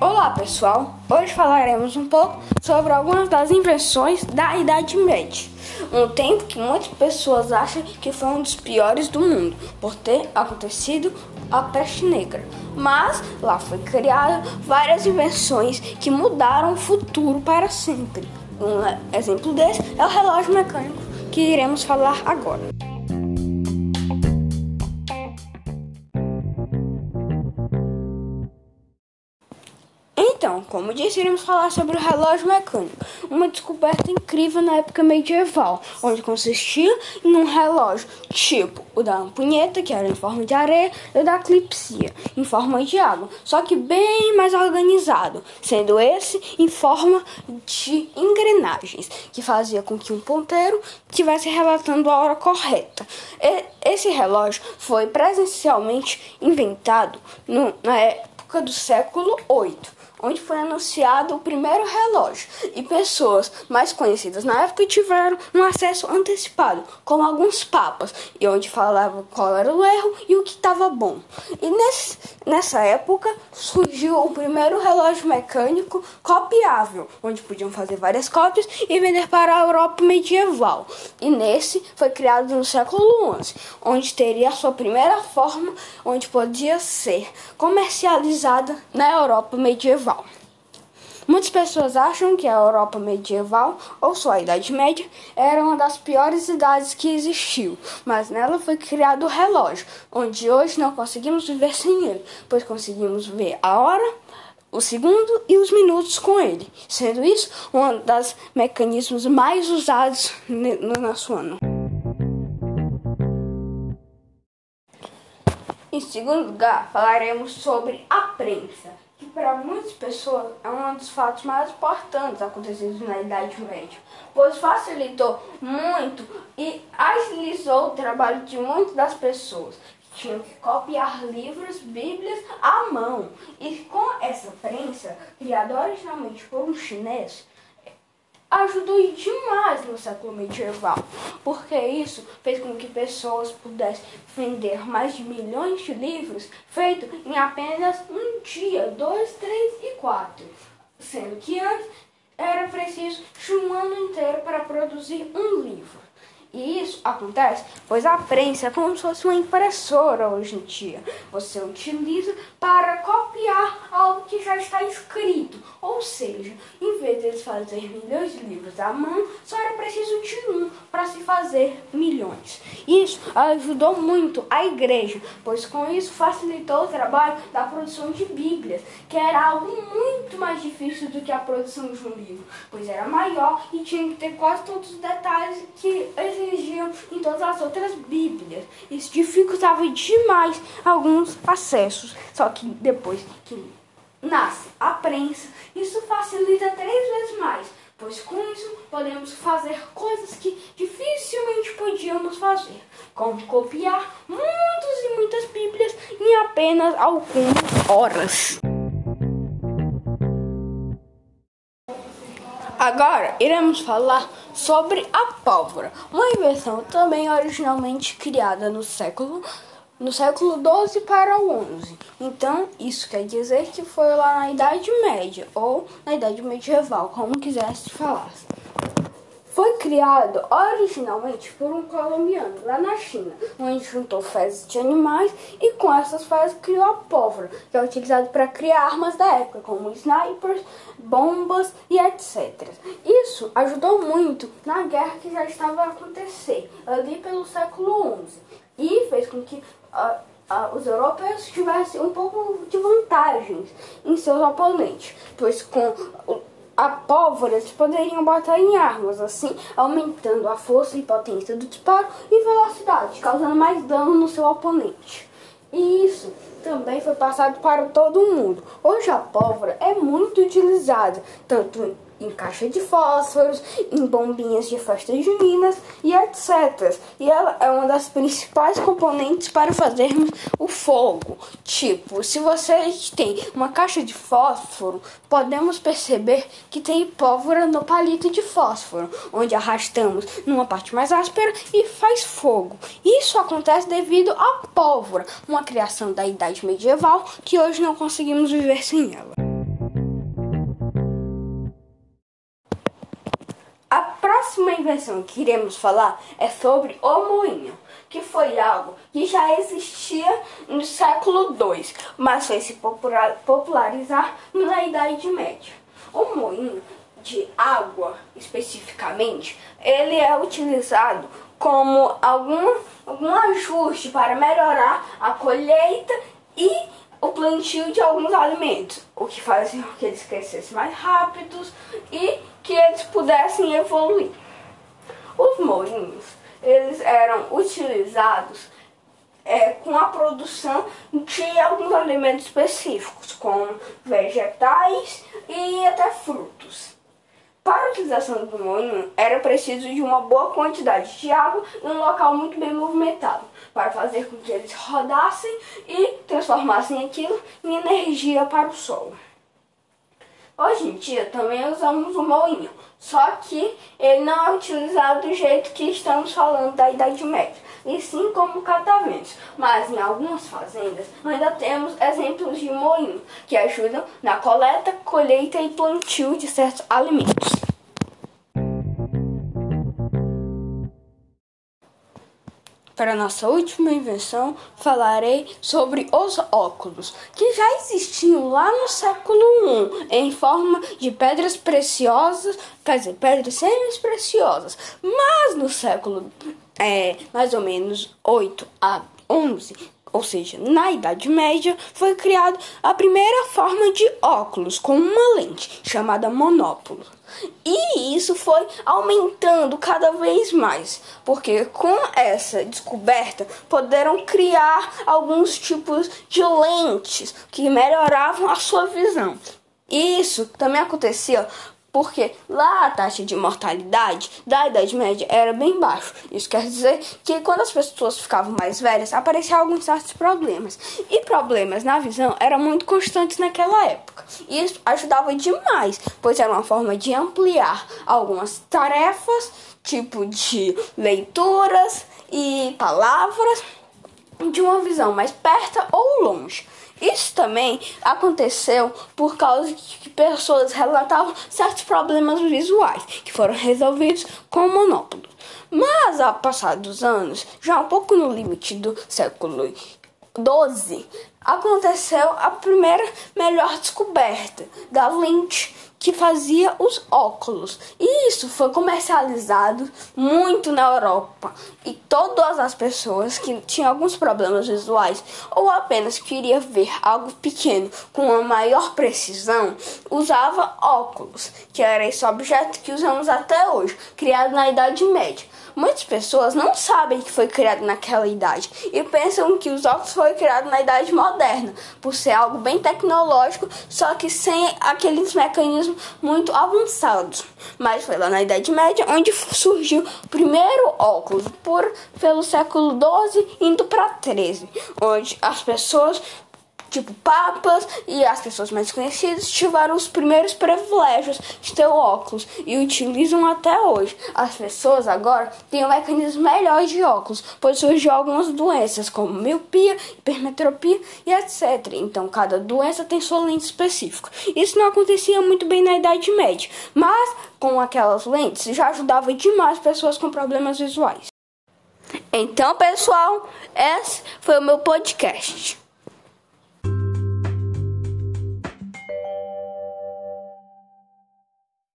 Olá pessoal, hoje falaremos um pouco sobre algumas das invenções da Idade Média. Um tempo que muitas pessoas acham que foi um dos piores do mundo, por ter acontecido a peste negra. Mas lá foi criada várias invenções que mudaram o futuro para sempre. Um exemplo desse é o relógio mecânico que iremos falar agora. Então, como disse, iremos falar sobre o relógio mecânico, uma descoberta incrível na época medieval, onde consistia em um relógio tipo o da ampunheta, que era em forma de areia, e o da clipsia, em forma de água, só que bem mais organizado, sendo esse em forma de engrenagens, que fazia com que um ponteiro estivesse relatando a hora correta. Esse relógio foi presencialmente inventado na época do século VIII onde foi anunciado o primeiro relógio, e pessoas mais conhecidas na época tiveram um acesso antecipado, como alguns papas, e onde falava qual era o erro e o que estava bom. E nesse, nessa época surgiu o primeiro relógio mecânico copiável, onde podiam fazer várias cópias e vender para a Europa medieval. E nesse foi criado no século XI, onde teria a sua primeira forma, onde podia ser comercializada na Europa medieval. Muitas pessoas acham que a Europa medieval, ou só a Idade Média, era uma das piores idades que existiu, mas nela foi criado o relógio, onde hoje não conseguimos viver sem ele, pois conseguimos ver a hora, o segundo e os minutos com ele, sendo isso um dos mecanismos mais usados no nosso ano. Em segundo lugar, falaremos sobre a prensa que para muitas pessoas é um dos fatos mais importantes acontecidos na Idade Média, pois facilitou muito e agilizou o trabalho de muitas das pessoas que tinham que copiar livros, bíblias à mão. E com essa prensa, criada originalmente por um chinês, ajudou demais no século medieval, porque isso fez com que pessoas pudessem vender mais de milhões de livros feitos em apenas um dia, dois, três e quatro, sendo que antes era preciso um ano inteiro para produzir um livro. E isso acontece pois a prensa é como se fosse uma impressora hoje em dia. Você utiliza para copiar algo que já está escrito. Ou seja, em vez de fazerem milhões de livros à mão, só era preciso de um para se fazer milhões. Isso ajudou muito a igreja, pois com isso facilitou o trabalho da produção de Bíblias, que era algo muito mais difícil do que a produção de um livro, pois era maior e tinha que ter quase todos os detalhes que exigiam em todas as outras Bíblias. Isso dificultava demais alguns acessos. Só que depois que nasce a prensa, isso facilita três vezes mais, pois com isso podemos fazer coisas que dificilmente podíamos fazer, como copiar muitas e muitas Bíblias em apenas algumas horas. Agora iremos falar sobre a pólvora, uma invenção também originalmente criada no século no século 12 para o 11. Então, isso quer dizer que foi lá na Idade Média ou na Idade Medieval, como quisesse falar. Foi criado originalmente por um colombiano lá na China, onde juntou fezes de animais e com essas fezes criou a pólvora, que é utilizada para criar armas da época, como snipers, bombas e etc. Isso ajudou muito na guerra que já estava a acontecer ali pelo século XI e fez com que uh, uh, os europeus tivessem um pouco de vantagens em seus oponentes, pois com a pólvora eles poderiam botar em armas, assim aumentando a força e potência do disparo e velocidade, causando mais dano no seu oponente. E isso também foi passado para todo mundo. Hoje a pólvora é muito utilizada, tanto em caixa de fósforos, em bombinhas de festas juninas e etc. E ela é uma das principais componentes para fazermos o fogo. Tipo, se vocês têm uma caixa de fósforo, podemos perceber que tem pólvora no palito de fósforo, onde arrastamos numa parte mais áspera e faz fogo. Isso acontece devido à pólvora, uma criação da idade medieval que hoje não conseguimos viver sem ela. Próxima invenção que iremos falar é sobre o moinho, que foi algo que já existia no século II, mas foi se popularizar na Idade Média. O moinho de água, especificamente, ele é utilizado como algum, algum ajuste para melhorar a colheita e o plantio de alguns alimentos, o que fazia com que eles crescessem mais rápidos e que eles pudessem evoluir. Os moinhos, eles eram utilizados é, com a produção de alguns alimentos específicos, como vegetais e até frutos. Para a utilização do moinho, era preciso de uma boa quantidade de água em um local muito bem movimentado, para fazer com que eles rodassem e transformassem aquilo em energia para o solo. Hoje em dia também usamos o moinho, só que ele não é utilizado do jeito que estamos falando da Idade Média, e sim como cataventos. Mas em algumas fazendas ainda temos exemplos de moinho, que ajudam na coleta, colheita e plantio de certos alimentos. Para nossa última invenção, falarei sobre os óculos, que já existiam lá no século I, em forma de pedras preciosas, quer dizer, pedras semi-preciosas. Mas no século, é, mais ou menos 8 a 11, ou seja, na Idade Média, foi criada a primeira forma de óculos com uma lente, chamada monóculo. E isso foi aumentando cada vez mais, porque com essa descoberta poderam criar alguns tipos de lentes que melhoravam a sua visão. Isso também acontecia porque lá a taxa de mortalidade da Idade Média era bem baixa. Isso quer dizer que quando as pessoas ficavam mais velhas, apareciam alguns certos problemas. E problemas na visão eram muito constantes naquela época. E isso ajudava demais, pois era uma forma de ampliar algumas tarefas, tipo de leituras e palavras, de uma visão mais perto ou longe. Isso também aconteceu por causa de que pessoas relatavam certos problemas visuais que foram resolvidos com o monóculo. Mas, ao passar dos anos, já um pouco no limite do século XII, aconteceu a primeira melhor descoberta da lente que fazia os óculos. E isso foi comercializado muito na Europa. E todas as pessoas que tinham alguns problemas visuais ou apenas queria ver algo pequeno com uma maior precisão, usava óculos, que era esse objeto que usamos até hoje, criado na Idade Média. Muitas pessoas não sabem que foi criado naquela idade e pensam que os óculos foi criado na idade moderna, por ser algo bem tecnológico, só que sem aqueles mecanismos muito avançados. Mas foi lá na Idade Média onde surgiu o primeiro óculos, por pelo século XII indo para 13, onde as pessoas tipo papas e as pessoas mais conhecidas tiveram os primeiros privilégios de ter óculos e utilizam até hoje. As pessoas agora têm um mecanismo melhor de óculos, pois surgiu algumas doenças como miopia, hipermetropia e etc. Então cada doença tem sua lente específica. Isso não acontecia muito bem na Idade Média, mas com aquelas lentes já ajudava demais pessoas com problemas visuais. Então, pessoal, esse foi o meu podcast.